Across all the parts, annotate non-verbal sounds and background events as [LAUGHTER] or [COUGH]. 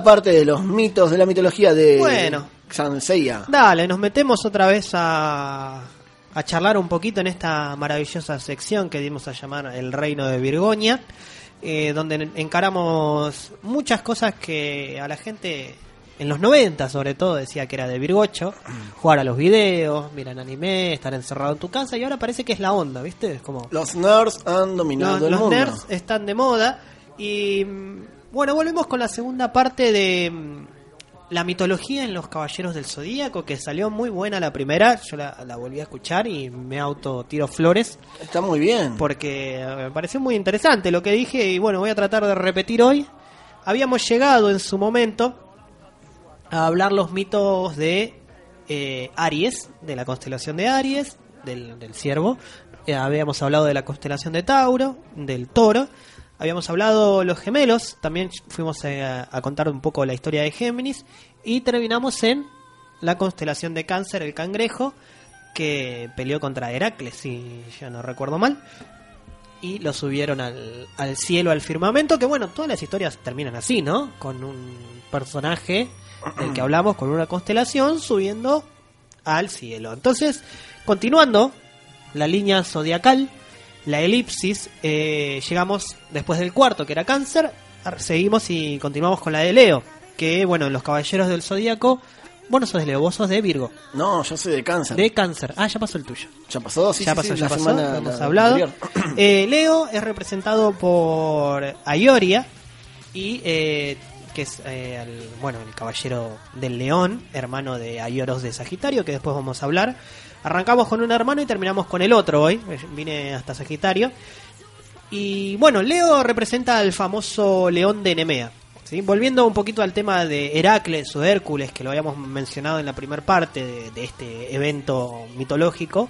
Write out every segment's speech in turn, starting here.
parte de los mitos de la mitología de Bueno. Dale, nos metemos otra vez a, a charlar un poquito en esta maravillosa sección que dimos a llamar El Reino de Virgoña, eh, donde encaramos muchas cosas que a la gente en los 90 sobre todo decía que era de Virgocho, jugar a los videos, mirar anime, estar encerrado en tu casa y ahora parece que es la onda, ¿viste? Es como Los nerds han dominado los, el los mundo. nerds están de moda y bueno, volvemos con la segunda parte de mm, la mitología en los Caballeros del Zodíaco, que salió muy buena la primera, yo la, la volví a escuchar y me auto tiro flores Está muy bien. porque eh, me pareció muy interesante lo que dije y bueno, voy a tratar de repetir hoy. Habíamos llegado en su momento a hablar los mitos de eh, Aries, de la constelación de Aries, del, del ciervo. Eh, habíamos hablado de la constelación de Tauro, del toro. Habíamos hablado los gemelos, también fuimos eh, a, a contar un poco la historia de Géminis. Y terminamos en la constelación de Cáncer, el cangrejo, que peleó contra Heracles, si yo no recuerdo mal. Y lo subieron al, al cielo, al firmamento, que bueno, todas las historias terminan así, ¿no? Con un personaje del que hablamos, con una constelación, subiendo al cielo. Entonces, continuando la línea zodiacal, la elipsis, eh, llegamos después del cuarto, que era cáncer, seguimos y continuamos con la de Leo, que bueno, en los caballeros del zodíaco, bueno, sos de Leo, vos sos de Virgo, No, yo soy de cáncer. de cáncer. Ah, ya pasó el tuyo. ¿Ya pasó? Sí, ya sí, pasó, sí, ya pasó, semana hemos la hablado. [CLEARS THROAT] Eh, Leo es representado por Ayoria y eh, que es eh, el, bueno el caballero del león, hermano de Ayoros de Sagitario, que después vamos a hablar. Arrancamos con un hermano y terminamos con el otro hoy. eh, Vine hasta Sagitario. Y bueno, Leo representa al famoso león de Nemea. ¿sí? Volviendo un poquito al tema de Heracles o Hércules, que lo habíamos mencionado en la primera parte de, este evento mitológico,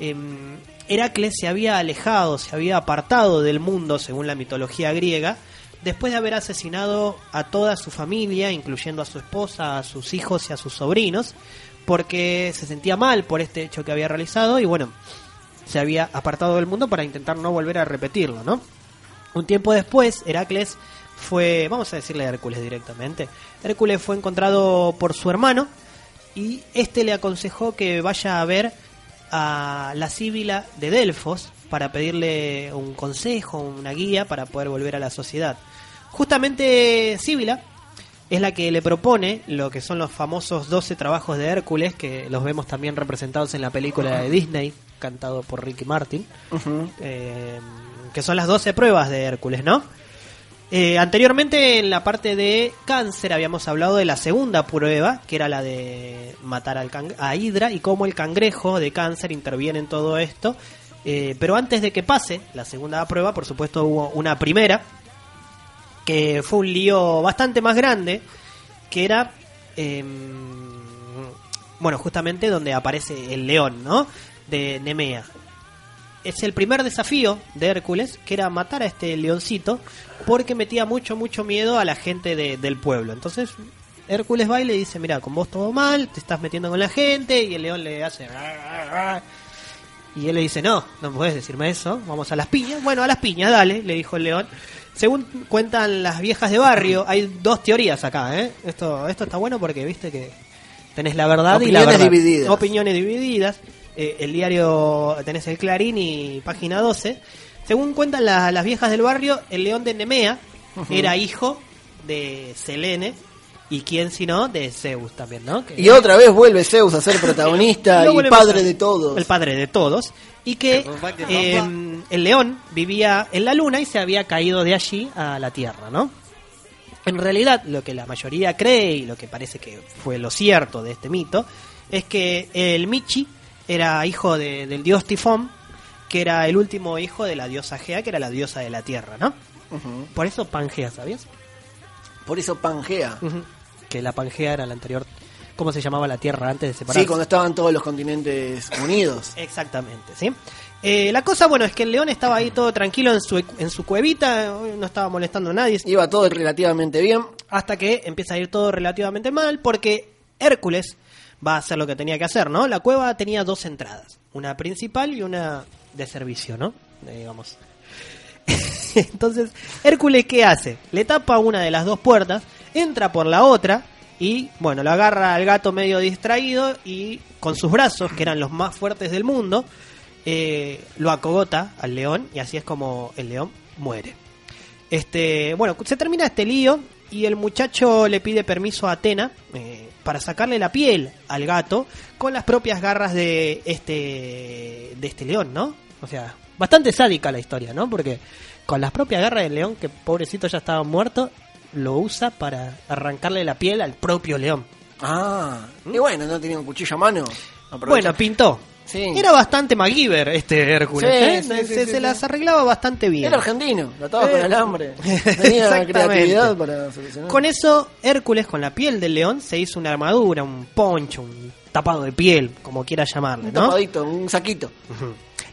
em, Heracles se había alejado, se había apartado del mundo, según la mitología griega, después de haber asesinado a toda su familia, incluyendo a su esposa, a sus hijos y a sus sobrinos, porque se sentía mal por este hecho que había realizado y bueno, se había apartado del mundo para intentar no volver a repetirlo, ¿no? Un tiempo después, Heracles fue, vamos a decirle a Hércules directamente, Hércules fue encontrado por su hermano y este le aconsejó que vaya a ver a la síbila de Delfos para pedirle un consejo, una guía para poder volver a la sociedad. Justamente Síbila es la que le propone lo que son los famosos 12 trabajos de Hércules, que los vemos también representados en la película de Disney, cantado por Ricky Martin, eh, que son las 12 pruebas de Hércules, ¿no? Eh, anteriormente en la parte de cáncer habíamos hablado de la segunda prueba, que era la de matar al a Hydra y cómo el cangrejo de cáncer interviene en todo esto. Eh, pero antes de que pase la segunda prueba, por supuesto hubo una primera, que fue un lío bastante más grande, que era, em, bueno, justamente donde aparece el león, ¿no? De Nemea. Es el primer desafío de Hércules, que era matar a este leoncito, porque metía mucho, mucho miedo a la gente de- del pueblo. Entonces, Hércules va y le dice, mira, con vos todo mal, te estás metiendo con la gente, y el león le hace... Y él le dice, no, no puedes decirme eso, vamos a las piñas. Bueno, a las piñas, dale, le dijo el león. Según cuentan las viejas de barrio, hay dos teorías acá, ¿eh? Esto, esto está bueno porque viste que tenés la verdad y la Opiniones verdad. divididas. Opiniones divididas. Eh, el diario, tenés el Clarín y página 12. Según cuentan la- las viejas del barrio, el león de Nemea era hijo de Selene. Y quién si no, de Zeus también, ¿no? Que- Y otra vez vuelve Zeus a ser protagonista [LAUGHS] y padre a- de todos. El padre de todos. Y que eh, el león vivía en la luna y se había caído de allí a la tierra, ¿no? En realidad, lo que la mayoría cree y lo que parece que fue lo cierto de este mito es que el Michi era hijo de- del dios Tifón, que era el último hijo de la diosa Gea, que era la diosa de la tierra, ¿no? Por eso Pangea, ¿sabías? Por eso Pangea. Que la Pangea era la anterior. ¿Cómo se llamaba la tierra antes de separarse? Sí, cuando estaban todos los continentes unidos. Exactamente, ¿sí? Eh, la cosa, bueno, es que el león estaba ahí todo tranquilo en su, en su cuevita, no estaba molestando a nadie, Iba todo relativamente bien. hasta que empieza a ir todo relativamente mal, porque Hércules va a hacer lo que tenía que hacer, ¿no? La cueva tenía dos entradas, una principal y una de servicio, ¿no? Eh, digamos. [LAUGHS] Entonces, Hércules, ¿qué hace? Le tapa una de las dos puertas. entra por la otra y, bueno, lo agarra al gato medio distraído y con sus brazos, que eran los más fuertes del mundo, eh, lo acogota al león y así es como el león muere. Este, bueno, se termina este lío y el muchacho le pide permiso a Atena eh, para sacarle la piel al gato con las propias garras de este de este león, ¿no? O sea, bastante sádica la historia, ¿no? Porque con las propias garras del león, que pobrecito ya estaba muerto, lo usa para arrancarle la piel al propio león. Ah, y bueno, no tenía un cuchillo a mano. Aprovecha. Bueno, pintó. Sí. Era bastante MacGyver este Hércules. Sí, ¿eh? sí, se, las arreglaba bastante bien. Era argentino, lo ataba con Eh, alambre. [LAUGHS] Tenía exactamente. creatividad para solucionar. Con eso, Hércules, con la piel del león, se hizo una armadura, un poncho, un tapado de piel, como quiera llamarle, un ¿no? tapadito, un saquito.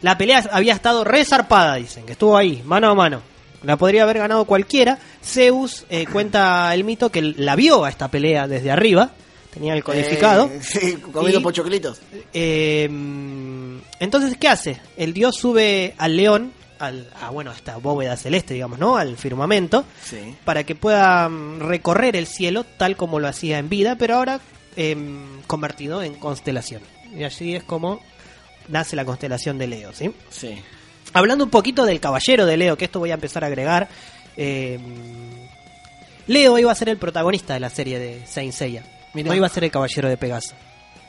La pelea había estado resarpada, dicen, que estuvo ahí, mano a mano. La podría haber ganado cualquiera. Zeus eh, cuenta el mito que la vio a esta pelea desde arriba, tenía el codificado. Eh, [LAUGHS] sí, comiendo Y- pochoclitos. Eh, entonces, ¿qué hace? El dios sube al león, al, a, bueno, a esta bóveda celeste, digamos, ¿no? Al firmamento, Sí. para que pueda mm, recorrer el cielo tal como lo hacía en vida, pero ahora em, convertido en constelación. Y así es como nace la constelación de Leo, ¿sí? Sí. Hablando un poquito del caballero de Leo, que esto voy a empezar a agregar. eh, Leo iba a ser el protagonista de la serie de Saint Seiya. Mirá. No iba a ser el caballero de Pegaso.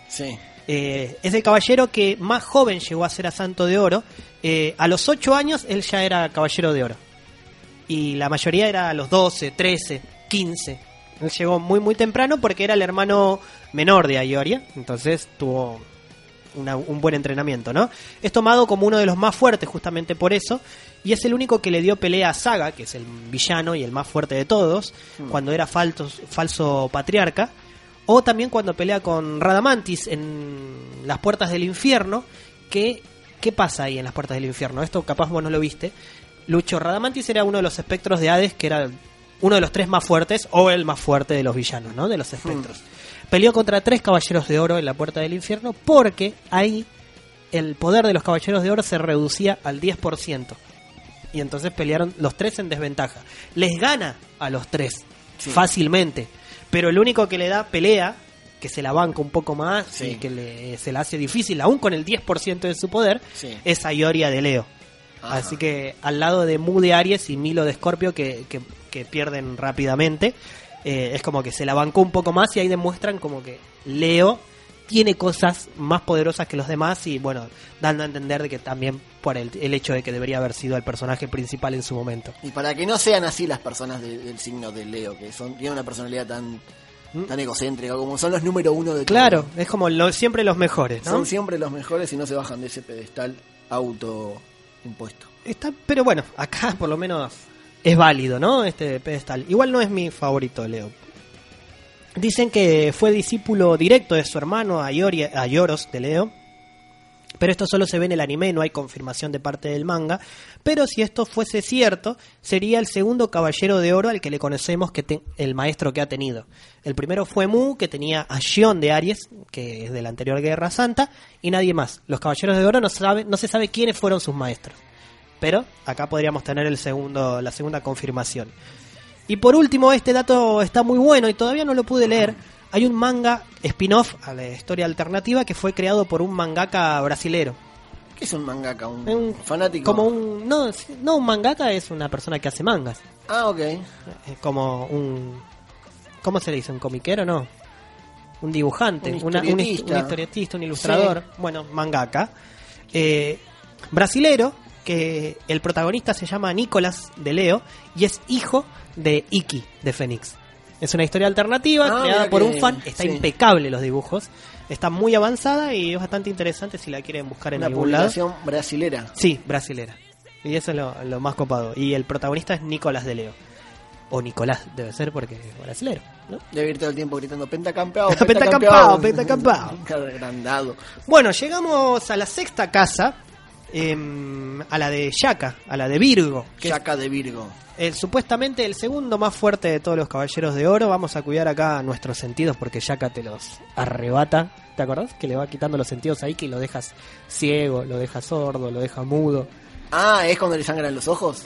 Sí. Eh, es el caballero que más joven llegó a ser a Santo de Oro. Eh, a los 8 años él ya era caballero de oro. Y la mayoría era a los 12, 13, 15. Él llegó muy muy temprano porque era el hermano menor de Ayoria. Entonces tuvo una- un buen entrenamiento, ¿no? Es tomado como uno de los más fuertes justamente por eso. Y es el único que le dio pelea a Saga, que es el villano y el más fuerte de todos, cuando era faltos- falso patriarca. O también cuando pelea con Radamantis en las puertas del infierno. Que, ¿Qué pasa ahí en las puertas del infierno? Esto capaz vos no lo viste. Lucho Radamantis era uno de los espectros de Hades que era uno de los tres más fuertes o el más fuerte de los villanos, ¿no? De los espectros. Peleó contra tres caballeros de oro en la puerta del infierno porque ahí el poder de los caballeros de oro se reducía al 10%. Y entonces pelearon los tres en desventaja. Les gana a los tres Sí. fácilmente. Pero el único que le da pelea, que se la banca un poco más Sí. y que le- se la hace difícil, aún con el 10% de su poder, Sí. es Ayoria de Leo. Ajá. Así que al lado de Mu de Aries y Milo de Escorpio que, que- que pierden rápidamente, eh, es como que se la bancó un poco más y ahí demuestran como que Leo tiene cosas más poderosas que los demás y bueno, dando a entender de que también por el, el hecho de que debería haber sido el personaje principal en su momento. Y para que no sean así las personas de- del signo de Leo, que son tienen una personalidad tan tan egocéntrica, como son los número uno de todo. Mm. Claro, es como lo- siempre los mejores, ¿no? Son siempre los mejores y no se bajan de ese pedestal auto impuesto. Está, pero bueno, acá por lo menos es válido, ¿no? Este pedestal. Igual no es mi favorito, Leo. Dicen que fue discípulo directo de su hermano Ayoros de Leo. Pero esto solo se ve en el anime, no hay confirmación de parte del manga. Pero si esto fuese cierto, sería el segundo caballero de oro al que le conocemos que el maestro que ha tenido. El primero fue Mu, que tenía a Shion de Aries, que es de la anterior Guerra Santa, y nadie más. Los caballeros de oro no, sabe, no se sabe quiénes fueron sus maestros. Pero acá podríamos tener el segundo, la segunda confirmación. Y por último, este dato está muy bueno y todavía no lo pude leer. Hay un manga spin-off a la historia alternativa que fue creado por un mangaka brasilero. ¿Qué es un mangaka? ¿Un, un- fanático? Como un. No, no, un mangaka es una persona que hace mangas. Ah, ok. Es como un. ¿Cómo se le dice? ¿Un comiquero? No. Un dibujante, Un una- un, hist- historietista. un historietista, un ilustrador. Bueno, mangaka. Eh, brasilero, que el protagonista se llama Nicolás de Leo y es hijo de Iki de Fénix. Es una historia alternativa Ah, creada por que- un fan. Está sí. impecable los dibujos. Está muy avanzada y es bastante interesante si la quieren buscar en Una algún lado. publicación brasilera. Sí, brasilera. Y eso es lo, lo más copado. Y el protagonista es Nicolás de Leo. O Nicolás, debe ser porque es brasilero, ¿no? Debe ir todo el tiempo gritando pentacampeado, [LAUGHS] Pentacampao, pentacampao. [LAUGHS] Agrandado. Bueno, llegamos a la sexta casa. Em, a la de Yaka, a la de Virgo. Chaca de Virgo. el- supuestamente el segundo más fuerte de todos los caballeros de oro. Vamos a cuidar acá nuestros sentidos porque Yaka te los arrebata. ¿Te acordás? Que le va quitando los sentidos ahí, que lo dejas ciego, lo dejas sordo, lo deja mudo. Ah, ¿es cuando le sangran los ojos?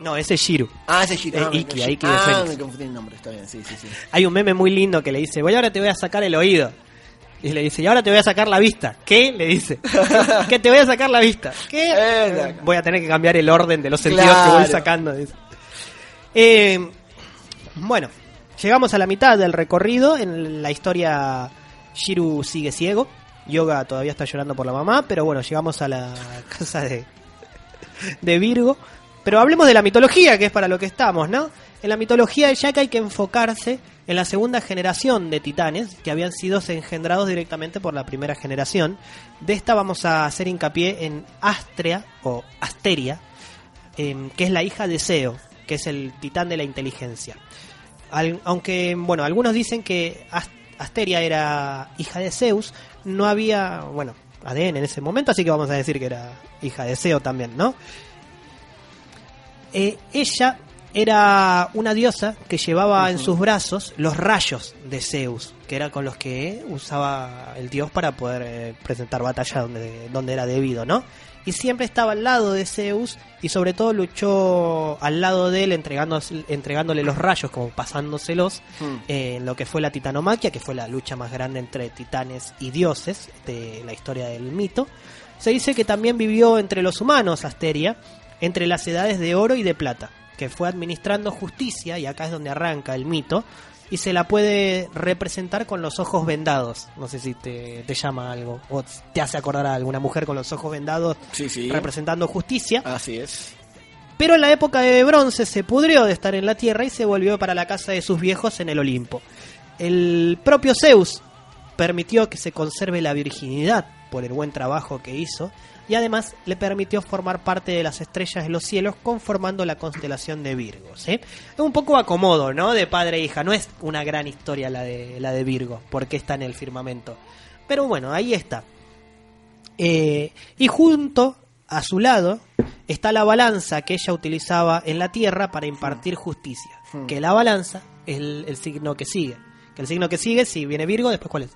No, ese es Shiru. Ah, ese es Shiro. Eh, Ah, Iki, Iki de ah, Fénix. me confundí el nombre, está bien, sí, sí, sí. Hay un meme muy lindo que le dice, voy ahora te voy a sacar el oído. Y le dice, y ahora te voy a sacar la vista. ¿Qué? Le dice. [LAUGHS] que te voy a sacar la vista. ¿Qué? Eh, voy a tener que cambiar el orden de los sentidos Claro. que voy sacando. dice. Eh, bueno, llegamos a la mitad del recorrido. En la historia, Shiru sigue ciego. Yoga todavía está llorando por la mamá, pero bueno, llegamos a la casa de, de Virgo. Pero hablemos de la mitología, que es para lo que estamos, ¿no? En la mitología de Jack hay que enfocarse en la segunda generación de titanes, que habían sido engendrados directamente por la primera generación. De esta vamos a hacer hincapié en Astrea, o Asteria, em, que es la hija de Zeo, que es el titán de la inteligencia. Aunque, bueno, algunos dicen que As- Asteria era hija de Zeus, no había, bueno, ADN en ese momento, así que vamos a decir que era hija de Zeo también, ¿no? Eh, ella era una diosa que llevaba en sus brazos los rayos de Zeus, que era con los que usaba el dios para poder eh, presentar batalla donde, donde era debido, ¿no? Y siempre estaba al lado de Zeus y sobre todo luchó al lado de él entregándose- entregándole los rayos, como pasándoselos, Hmm. eh, en lo que fue la titanomaquia, que fue la lucha más grande entre titanes y dioses de la historia del mito. Se dice que también vivió entre los humanos Asteria, entre las edades de oro y de plata, que fue administrando justicia, y acá es donde arranca el mito, y se la puede representar con los ojos vendados. No sé si te, te llama algo, o te hace acordar a alguna mujer con los ojos vendados Sí, sí. representando justicia. Así es. Pero en la época de bronce se pudrió de estar en la tierra y se volvió para la casa de sus viejos en el Olimpo. El propio Zeus permitió que se conserve la virginidad por el buen trabajo que hizo y además le permitió formar parte de las estrellas de los cielos conformando la constelación de Virgo. ¿sí? Es un poco acomodo, ¿no? De padre e hija. No es una gran historia la de, la de Virgo, porque está en el firmamento. Pero bueno, ahí está. Eh, y junto a su lado está la balanza que ella utilizaba en la tierra para impartir justicia. Hmm. Que la balanza es el, el signo que sigue. Que el signo que sigue, si viene Virgo, después cuál es.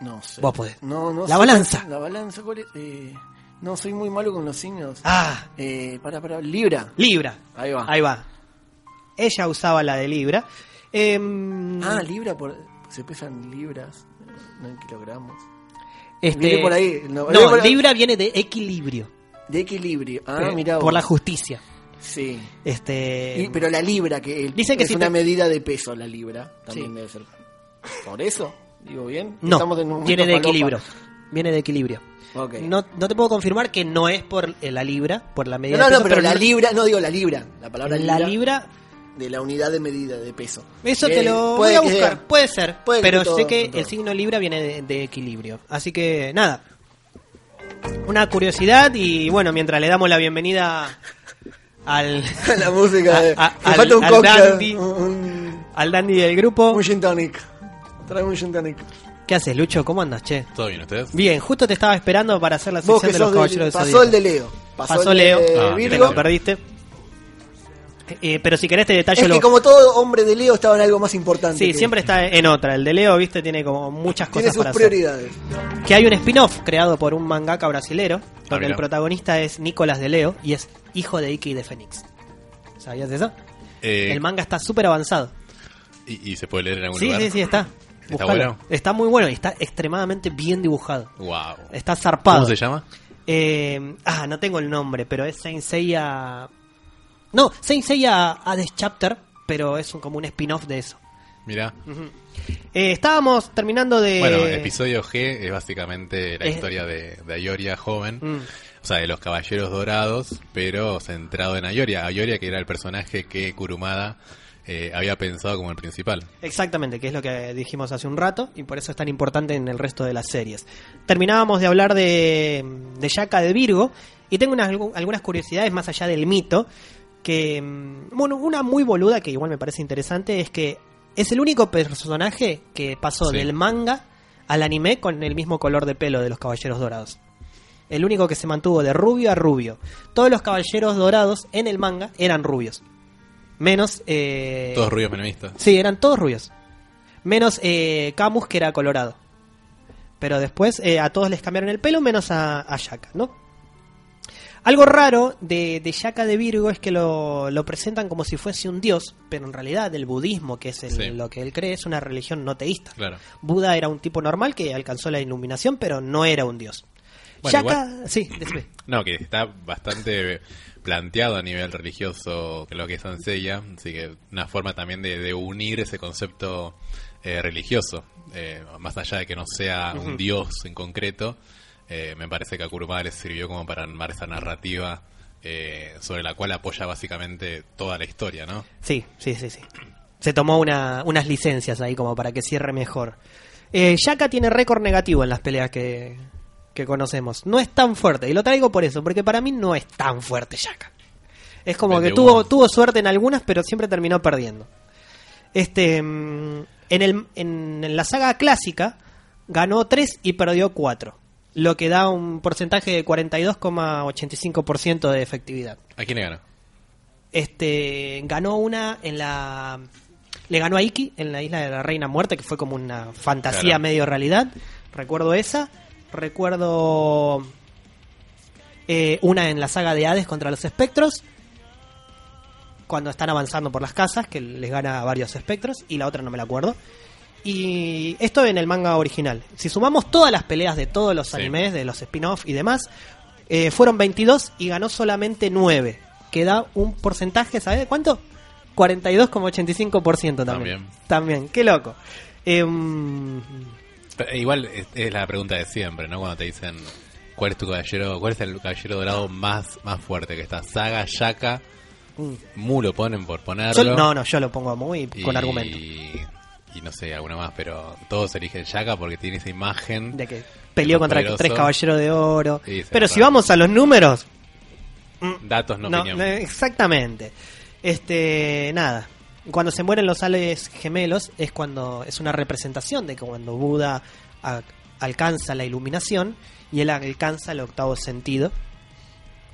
No sé. Vos podés. No, no La balanza. La balanza, ¿cuál es? Eh, no, soy muy malo con los signos. Ah, Eh, para, para, Libra. Libra. Ahí va. Ahí va. Ella usaba la de Libra. Em, Ah, Libra, por, se pesan libras, no en kilogramos. este, viene por ahí, no, No, viene por ahí. Libra viene de equilibrio. De equilibrio. Ah, eh, mira. por la justicia. Sí. Este, Y- pero la libra, que el- Dicen que es si una te- medida de peso, la libra, también Sí. debe ser. ¿Por eso? ¿Digo bien? no, Estamos en un momento viene de falopa. equilibrio. Viene de equilibrio. No, no te puedo confirmar que no es por eh, la libra, por la medida No, no, de no, peso, pero, la libra, no digo la libra, la palabra la libra, libra, de la unidad de medida de peso. eso Eh, te lo voy a buscar, sea. puede ser, Puede pero todo, sé que el signo libra viene de, de equilibrio. Así que nada, una curiosidad y bueno, mientras le damos la bienvenida al, [LAUGHS] la música de... A- a- me falta un al- al dandy. un, un, al dandy del grupo. un gin tonic. Trae un gin tonic. ¿Qué haces, Lucho? ¿Cómo andas, che? ¿Todo bien ustedes? Bien, justo te estaba esperando para hacer la Vos sección que de los sos caballeros del, de pasó Zodíaco. el de Leo. Pasó, Pasó el Leo, de Ah, te Virgo. lo perdiste. Eh, pero si querés te detallo Es lo... que como todo hombre de Leo estaba en algo más importante. Sí, que- siempre está en otra. El de Leo, viste, tiene como muchas Tiene cosas sus para hacer. prioridades. Que hay un spin-off creado por un mangaka brasilero, donde mira. el protagonista es Nicolás de Leo y es hijo de Iki de Fénix. ¿Sabías eso? Eh, El manga está súper avanzado. y, y se puede leer en algún Sí, lugar? sí, sí, está. ¿Está bueno? Está muy bueno y está extremadamente bien dibujado. Wow. Está zarpado. ¿Cómo se llama? Eh, ah, no tengo el nombre, pero es Saint Seiya... No, Saint Seiya Hades Chapter, pero es un, como un spin-off de eso. Mira. Eh, estábamos terminando de... Bueno, episodio G es básicamente la Eh. historia de, de Ayoria joven. Mm. O sea, de los caballeros dorados, pero centrado en Ayoria. Ayoria que era el personaje que Kurumada eh, había pensado como el principal. Exactamente, que es lo que dijimos hace un rato y por eso es tan importante en el resto de las series. Terminábamos de hablar de, de Yaka de Virgo y tengo unas, algunas curiosidades más allá del mito. Que, mm, bueno, una muy boluda que igual me parece interesante es que es el único personaje que pasó Sí. del manga al anime con el mismo color de pelo de los caballeros dorados. El único que se mantuvo de rubio a rubio. Todos los caballeros dorados en el manga eran rubios. Menos. Eh, Todos rubios menemistas. Sí, eran todos rubios. Menos eh, Camus, que era colorado. Pero después eh, a todos les cambiaron el pelo, menos a, a Shaka, ¿no? Algo raro de, de Yaka de Virgo es que lo, lo presentan como si fuese un dios, pero en realidad el budismo, que es el- Sí. lo que él cree, es una religión no teísta. Claro. Buda era un tipo normal que alcanzó la iluminación, pero no era un dios. Bueno, sí, decime. No, que está bastante planteado a nivel religioso lo que es Ansella, así que una forma también de, de unir ese concepto eh, religioso, eh, más allá de que no sea un dios en concreto, eh, me parece que a Kurumada le sirvió como para armar esa narrativa eh, sobre la cual apoya básicamente toda la historia, ¿no? Sí, sí, sí, sí. Se tomó una- unas licencias ahí como para que cierre mejor. Eh, Yaka tiene récord negativo en las peleas que, que conocemos. No es tan fuerte, y lo traigo por eso, porque para mí no es tan fuerte Yaka. Es como que tuvo, tuvo suerte en algunas, pero siempre terminó perdiendo. Este, mm, en, el, en, en la saga clásica ganó 3 y perdió 4, lo que da un porcentaje de 42,85% de efectividad ¿A quién le ganó? este ganó una en la le ganó a Iki en la isla de la Reina Muerte que fue como una fantasía Claro. medio realidad recuerdo esa recuerdo eh, una en la saga de Hades contra los espectros cuando están avanzando por las casas que les gana a varios espectros y la otra no me la acuerdo y esto en el manga original si sumamos todas las peleas de todos los Sí. animes de los spin-off y demás eh, fueron 22 y ganó solamente 9 que da un porcentaje ¿sabes de cuánto? 42,85% también También. también qué loco Em, Pero igual es, es la pregunta de siempre, ¿no? Cuando te dicen cuál es tu caballero, cuál es el caballero dorado más, más fuerte que está. Saga, Yaka, mm. Mu lo ponen por ponerlo. Yo- no, no, yo lo pongo muy y, con argumento. Y no sé, alguna más, pero todos eligen Yaka porque tiene esa imagen. De que peleó contra poderoso. tres caballeros de oro. Pero si vamos a los números. Datos, no, no, opinión. no, exactamente. Este, nada. Cuando se mueren los ales gemelos es cuando es una representación de que cuando Buda a- alcanza la iluminación y él alcanza el octavo sentido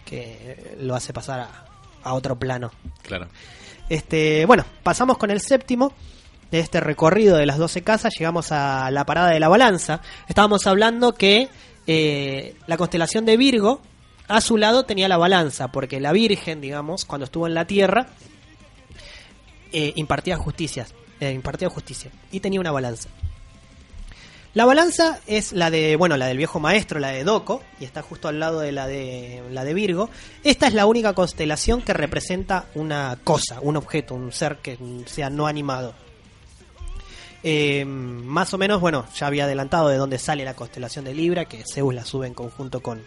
que lo hace pasar a, a otro plano. Claro. Este, bueno, pasamos con el séptimo de este recorrido de las 12 casas, llegamos a la parada de la balanza. Estábamos hablando que eh, la constelación de Virgo a su lado tenía la balanza, porque la Virgen, digamos, cuando estuvo en la Tierra, eh, impartía eh, impartía justicia y tenía una balanza. La balanza es la de, bueno, la del viejo maestro, la de Doco, y está justo al lado de la de la de Virgo. Esta es la única constelación que representa una cosa, un objeto, un ser que sea no animado. Eh, más o menos, bueno, ya había adelantado de dónde sale la constelación de Libra, que Zeus la sube en conjunto con,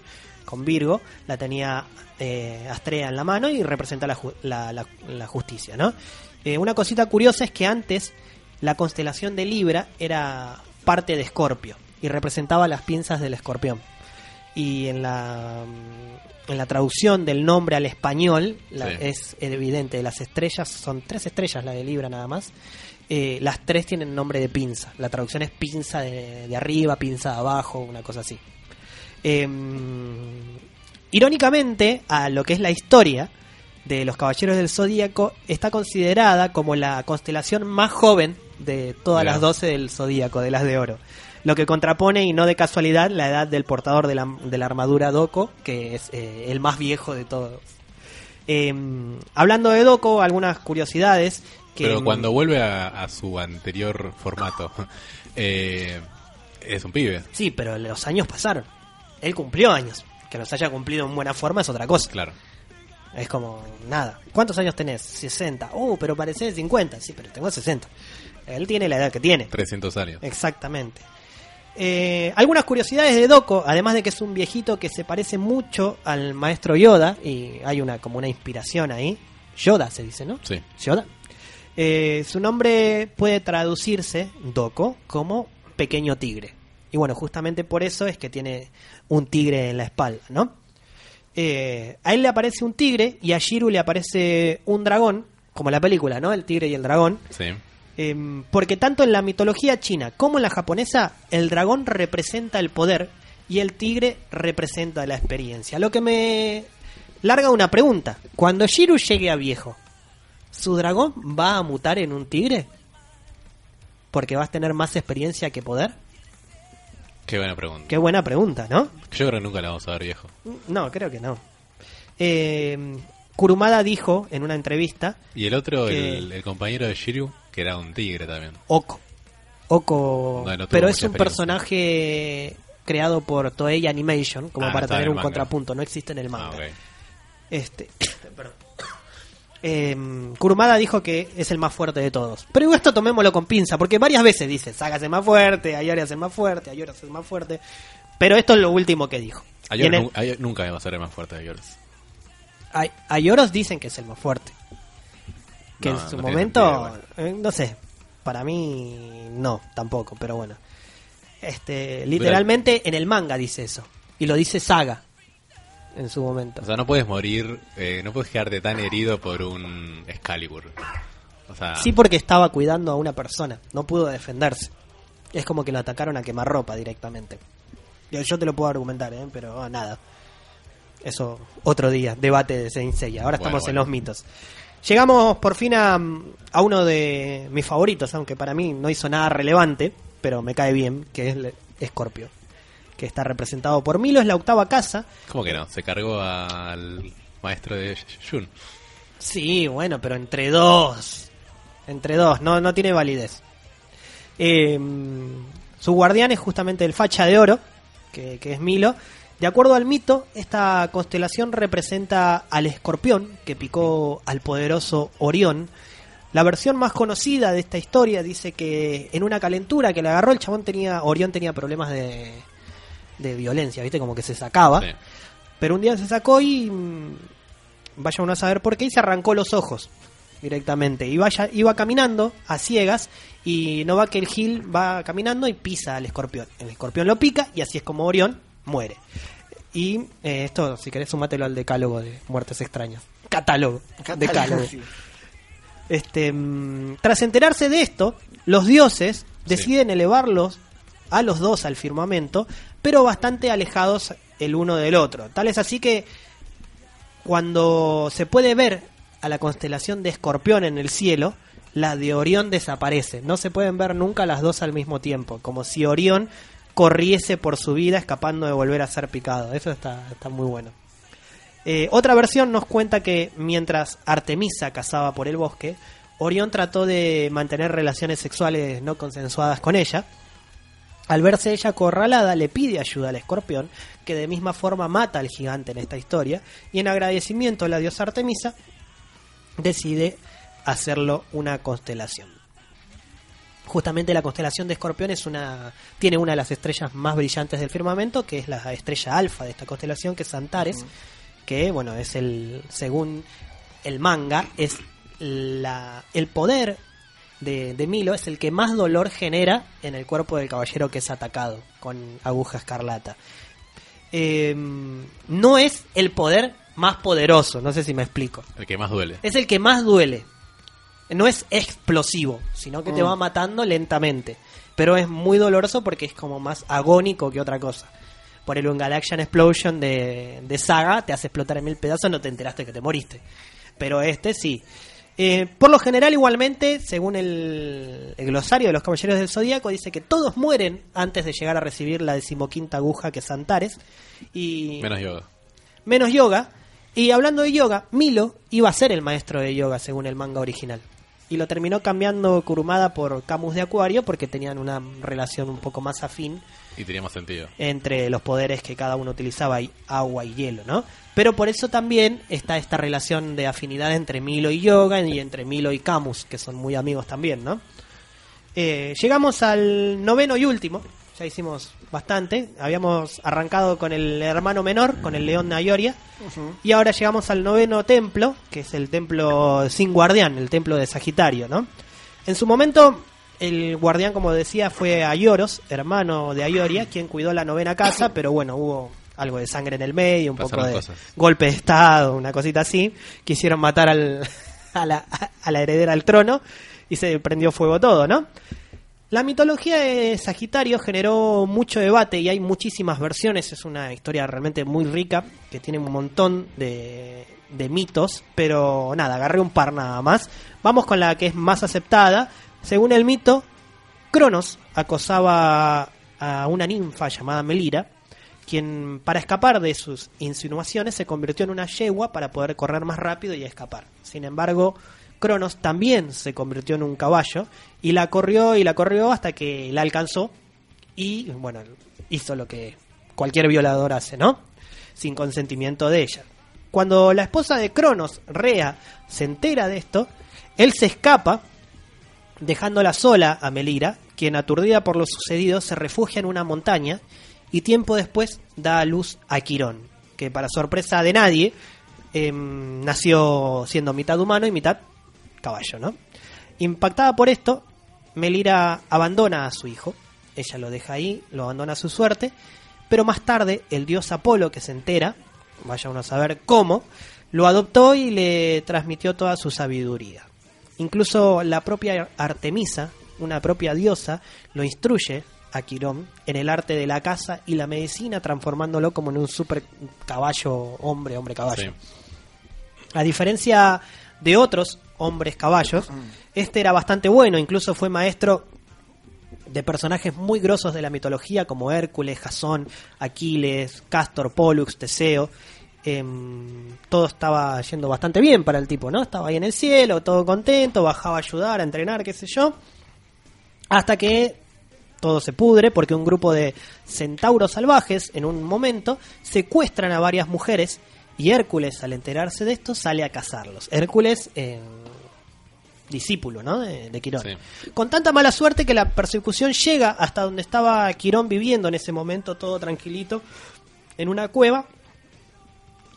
con Virgo, la tenía eh, Astrea en la mano y representa la- la justicia, ¿no? Eh, una cosita curiosa es que antes la constelación de Libra era parte de Escorpio y representaba las pinzas del escorpión. Y en la, mm, en la traducción del nombre al español la- Sí. es evidente, las estrellas son tres estrellas, la de Libra nada más. Eh, las tres tienen nombre de pinza. La traducción es pinza de, de arriba, pinza de abajo, una cosa así. Em, irónicamente, a lo que es la historia de los Caballeros del Zodíaco, está considerada como la constelación más joven de todas Mirá. las 12 del Zodíaco, de las de oro. Lo que contrapone, y no de casualidad, la edad del portador de la, de la armadura Doko, que es eh, el más viejo de todos. Em, hablando de Doko, algunas curiosidades. Que, Pero cuando vuelve a, a su anterior formato, [LAUGHS] eh, es un pibe. Sí, pero los años pasaron. Él cumplió años. Que los haya cumplido en buena forma es otra cosa. Claro. Es como, nada. ¿Cuántos años tenés? 60. Uh, pero parecés 50. Sí, pero tengo 60. Él tiene la edad que tiene. 300 años. Exactamente. Eh, algunas curiosidades de Doko, además de que es un viejito que se parece mucho al maestro Yoda, y hay una como una inspiración ahí. Yoda se dice, ¿no? Sí. Yoda. Eh, su nombre puede traducirse, Doko, como pequeño tigre. Y bueno, justamente por eso es que tiene un tigre en la espalda, ¿no? Eh, a él le aparece un tigre y a Shiru le aparece un dragón, como la película, ¿no? El tigre y el dragón. Sí. Em, porque tanto en la mitología china como en la japonesa, el dragón representa el poder y el tigre representa la experiencia. Lo que me larga una pregunta. Cuando Shiru llegue a viejo, ¿su dragón va a mutar en un tigre? Porque vas a tener más experiencia que poder. Qué buena pregunta. Qué buena pregunta, ¿no? Yo creo que nunca la vamos a ver viejo. No, creo que no. Eh, Kurumada dijo en una entrevista, Y el otro, Que- el, el compañero de Shiryu, que era un tigre también. Oko. Oko, No, no pero es un personaje creado por Toei Animation, como Ah, para tener un manga. contrapunto, no existe en el manga. Ah, ok. Este, [COUGHS] perdón. Em, Kurumada dijo que es el más fuerte de todos. Pero esto tomémoslo con pinza, porque varias veces dice, Saga es el más fuerte, Ayori es el más fuerte, Ayori es el más fuerte. Pero esto es lo último que dijo. En el- nunca va a ser el más fuerte de Ayoros. Ay- Ayoros dicen que es el más fuerte. Que No, en su no momento, sentido, eh, no sé, para mí no, tampoco, pero bueno. Este, literalmente en el manga dice eso. Y lo dice Saga en su momento. O sea, no puedes morir, eh, no puedes quedarte tan herido por un Excalibur. O sea, Sí, porque estaba cuidando a una persona, no pudo defenderse. Es como que lo atacaron a quemarropa directamente. Yo, te lo puedo argumentar, ¿eh? pero ah, nada. Eso, otro día, debate de Saint Seiya. Ahora Bueno, estamos en los mitos. Llegamos por fin a, a uno de mis favoritos, aunque para mí no hizo nada relevante, pero me cae bien, que es Scorpio. Que está representado por Milo, es la octava casa. ¿cómo que no? Se cargó al maestro de Jun. Sí, bueno, pero entre dos. Entre dos, no, no tiene validez. Eh, su guardián es justamente el facha de oro, que, que es Milo. De acuerdo al mito, esta constelación representa al escorpión que picó al poderoso Orión. La versión más conocida de esta historia dice que en una calentura que le agarró el chabón tenía, Orión tenía problemas de, de violencia, ¿viste? Como que se sacaba. Sí. Pero un día se sacó y mm, vaya uno a saber por qué y se arrancó los ojos directamente. Y vaya, iba caminando a ciegas y no va que el Gil va caminando y pisa al escorpión. El escorpión lo pica y así es como Orión muere. Y eh, esto, si querés, sumátelo al decálogo de muertes extrañas. Catálogo. Decálogo. Sí. Este, mm, tras enterarse de esto, los dioses deciden elevarlos a los dos al firmamento, pero bastante alejados el uno del otro. Tal es así que cuando se puede ver a la constelación de Escorpión en el cielo, la de Orión desaparece. No se pueden ver nunca las dos al mismo tiempo, como si Orión corriese por su vida escapando de volver a ser picado. Eso está, está muy bueno. Eh, otra versión nos cuenta que mientras Artemisa cazaba por el bosque, Orión trató de mantener relaciones sexuales no consensuadas con ella. Al verse ella acorralada, le pide ayuda al escorpión, que de misma forma mata al gigante en esta historia, y en agradecimiento a la diosa Artemisa, decide hacerlo una constelación. Justamente la constelación de Escorpión es una, tiene una de las estrellas más brillantes del firmamento, que es la estrella alfa de esta constelación, que es Antares, que bueno, es el, según el manga, es la, el poder de, de Milo, es el que más dolor genera en el cuerpo del caballero que es atacado con aguja escarlata. Eh, no es el poder más poderoso, no sé si me explico. El que más duele. Es el que más duele. No es explosivo, sino que te Mm. va matando lentamente. Pero es muy doloroso porque es como más agónico que otra cosa. Por el Galaxian Explosion de, de Saga te hace explotar en mil pedazos, no te enteraste que te moriste. Pero este sí. Eh, por lo general, igualmente, según el, el glosario de los Caballeros del Zodíaco, dice que todos mueren antes de llegar a recibir la decimoquinta aguja que es Antares. Y Menos yoga. menos yoga. Y hablando de yoga, Milo iba a ser el maestro de yoga según el manga original. Y lo terminó cambiando Kurumada por Camus de Acuario porque tenían una relación un poco más afín Y tenía más sentido. entre los poderes que cada uno utilizaba, y agua y hielo, ¿no? Pero por eso también está esta relación de afinidad entre Milo y Yoga y entre Milo y Camus, que son muy amigos también, ¿no? Eh, llegamos al noveno y último, ya hicimos bastante, habíamos arrancado con el hermano menor, con el león de Ayoria, y ahora llegamos al noveno templo, que es el templo sin guardián, el templo de Sagitario, ¿no? En su momento, el guardián, como decía, fue Ayoros, hermano de Ayoria, quien cuidó la novena casa, pero bueno, hubo algo de sangre en el medio, un Pasaron poco de cosas. golpe de estado, una cosita así. Quisieron matar al, [LAUGHS] a, la, a la heredera al trono y se prendió fuego todo, ¿no? La mitología de Sagitario generó mucho debate y hay muchísimas versiones. Es una historia realmente muy rica que tiene un montón de, de mitos, pero nada, agarré un par nada más. Vamos con la que es más aceptada. Según el mito, Cronos acosaba a una ninfa llamada Melira, quien para escapar de sus insinuaciones se convirtió en una yegua para poder correr más rápido y escapar. Sin embargo, Cronos también se convirtió en un caballo y la corrió y la corrió hasta que la alcanzó y, bueno, hizo lo que cualquier violador hace, ¿no? Sin consentimiento de ella. Cuando la esposa de Cronos, Rea, se entera de esto, él se escapa, dejándola sola a Melira, quien aturdida por lo sucedido se refugia en una montaña y tiempo después da a luz a Quirón, que para sorpresa de nadie em, nació siendo mitad humano y mitad caballo, ¿no? Impactada por esto, Melira abandona a su hijo, ella lo deja ahí, lo abandona a su suerte, pero más tarde el dios Apolo, que se entera, vaya uno a saber cómo, lo adoptó y le transmitió toda su sabiduría. Incluso la propia Artemisa, una propia diosa, lo instruye a Quirón en el arte de la caza y la medicina, transformándolo como en un super caballo, hombre, hombre caballo. Sí. A diferencia de otros hombres caballos, este era bastante bueno, incluso fue maestro de personajes muy grosos de la mitología como Hércules, Jasón, Aquiles, Castor, Pollux, Teseo. Em, todo estaba yendo bastante bien para el tipo, ¿no? Estaba ahí en el cielo, todo contento, bajaba a ayudar, a entrenar, qué sé yo. Hasta que todo se pudre porque un grupo de centauros salvajes en un momento secuestran a varias mujeres y Hércules al enterarse de esto sale a cazarlos. Hércules, eh, discípulo ¿no? de, de Quirón. Sí. Con tanta mala suerte que la persecución llega hasta donde estaba Quirón viviendo en ese momento, todo tranquilito, en una cueva.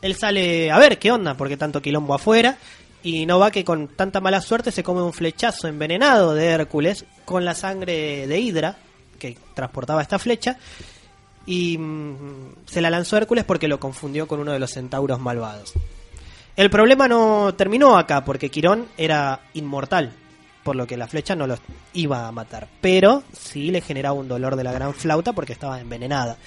Él sale a ver qué onda, porque tanto quilombo afuera. Y no va que con tanta mala suerte se come un flechazo envenenado de Hércules con la sangre de Hidra que transportaba esta flecha. Y mm, se la lanzó Hércules porque lo confundió con uno de los centauros malvados. El problema no terminó acá porque Quirón era inmortal, por lo que la flecha no lo iba a matar. Pero sí le generaba un dolor de la gran flauta porque estaba envenenada.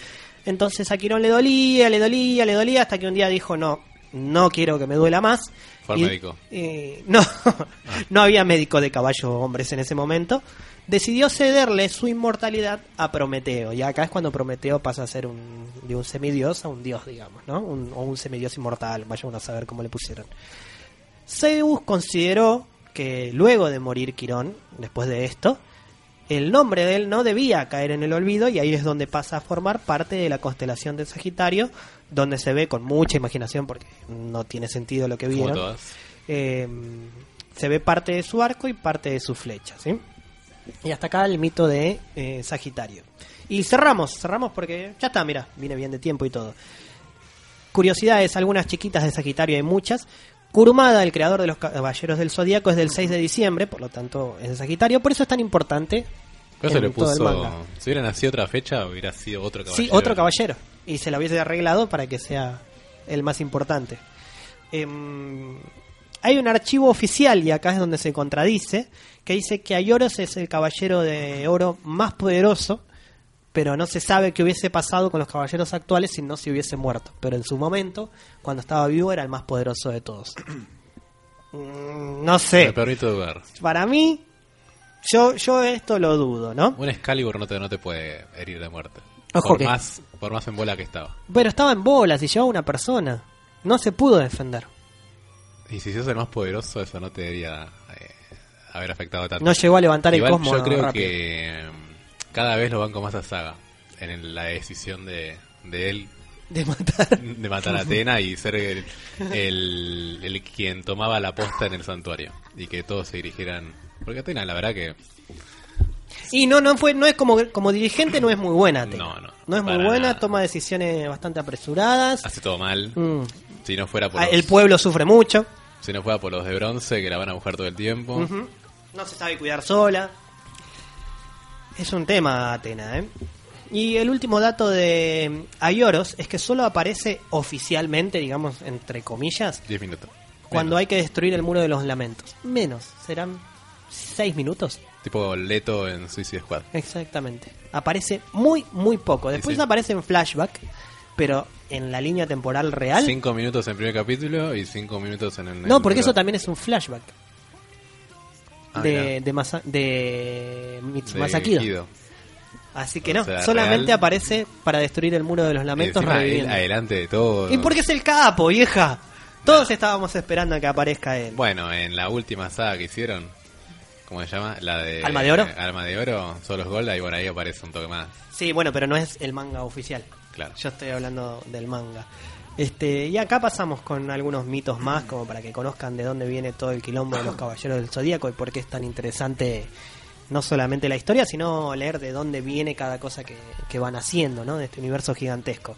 Entonces a Quirón le dolía, le dolía, le dolía, hasta que un día dijo, no, no quiero que me duela más. Fue al Y- médico. eh, no, [LAUGHS] no había médico de caballo hombres en ese momento. Decidió cederle su inmortalidad a Prometeo. Y acá es cuando Prometeo pasa a ser un, de un semidios a un dios, digamos, ¿no? Un- o un semidios inmortal, vaya uno a saber cómo le pusieron. Zeus consideró que luego de morir Quirón, después de esto, el nombre de él no debía caer en el olvido y ahí es donde pasa a formar parte de la constelación de Sagitario, donde se ve con mucha imaginación porque no tiene sentido lo que vieron. Eh, se ve parte de su arco y parte de su flecha, ¿sí? Y hasta acá el mito de eh, Sagitario. Y cerramos, cerramos porque ya está, mira, viene bien de tiempo y todo. Curiosidades, algunas chiquitas de Sagitario, hay muchas. Kurumada, el creador de los Caballeros del Zodíaco, es del 6 de diciembre, por lo tanto es de Sagitario, por eso es tan importante. Pero en le puso. Si hubiera nacido otra fecha, hubiera sido otro caballero. Sí, otro caballero. Y se lo hubiese arreglado para que sea el más importante. Em, hay un archivo oficial, y acá es donde se contradice, que dice que Aioros es el caballero de oro más poderoso, pero no se sabe qué hubiese pasado con los caballeros actuales si no se hubiese muerto. Pero en su momento, cuando estaba vivo, era el más poderoso de todos. [CLEARS THROAT] Mm, no Me sé. permito dudar. Para mí, yo, yo esto lo dudo, ¿no? Un Excalibur no te, no te puede herir de muerte. Ojo por, que- más, por más en bola que estaba. Pero estaba en bolas y llevaba una persona. No se pudo defender. Y si sos el más poderoso, eso no te debería eh, haber afectado tanto. No llegó a levantar Igual el cosmos yo creo rápido. que cada vez lo banco más a Saga en el- la decisión de, de él De matar. de matar a Atena y ser el, el, el quien tomaba la posta en el santuario y que todos se dirigieran porque Atena la verdad que Y no, no fue, no es como, como dirigente no es muy buena. Atena. No, no, No es muy buena, nada. toma decisiones bastante apresuradas. hace todo mal Mm. si no fuera por Ah, los, El pueblo sufre mucho. si no fuera por los de bronce que la van a buscar todo el tiempo. No se sabe cuidar sola. Es un tema, Atena, ¿eh? Y el último dato de Aioros es que solo aparece oficialmente, digamos, entre comillas, 10 minutos cuando Menos. hay que destruir el muro de los lamentos. Menos, serán seis minutos. tipo Leto en Suicide Squad Exactamente. Aparece muy, muy poco. Después sí. aparece en flashback, pero en la línea temporal real. 5 minutos en el primer capítulo y 5 minutos en el No, porque el- eso también es un flashback Ah, de, de, Masa- de Mitsumasa De Kido. Kido. Así que no, sea, solamente real. aparece para destruir el muro de los lamentos reviviendo. adelante de todo. Y porque es el capo, vieja. Todos estábamos esperando a que aparezca él. Bueno, en la última saga que hicieron, ¿cómo se llama? La de ¿Alma de Oro? Alma de Oro, Solos Gold, ahí por ahí aparece un toque más. Sí, bueno, pero no es el manga oficial. Claro. Yo estoy hablando del manga. Este, y acá pasamos con algunos mitos más, como para que conozcan de dónde viene todo el quilombo de los caballeros del zodíaco y por qué es tan interesante no solamente la historia, sino leer de dónde viene cada cosa que, que van haciendo, ¿no? De este universo gigantesco.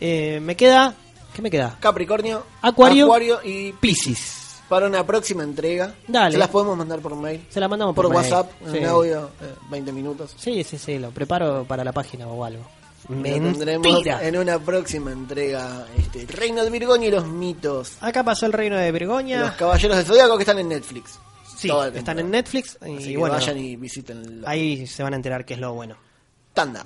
Eh, me queda. ¿Qué me queda? Capricornio, Acuario, y Piscis. para una próxima entrega. Dale. Se las podemos mandar por mail. Se la mandamos por, por. WhatsApp, en Sí. audio, eh, 20 minutos. Sí, sí, sí, lo preparo para la página o algo. Lo tendremos Mentira. en una próxima entrega. Este, Reino de Virgoña y los mitos. Acá pasó el reino de Los Virgoña. caballeros del Zodíaco que están en Netflix. Sí, están en. Netflix. Y Así que bueno, vayan y visiten ahí se van a enterar qué es lo bueno. tanda.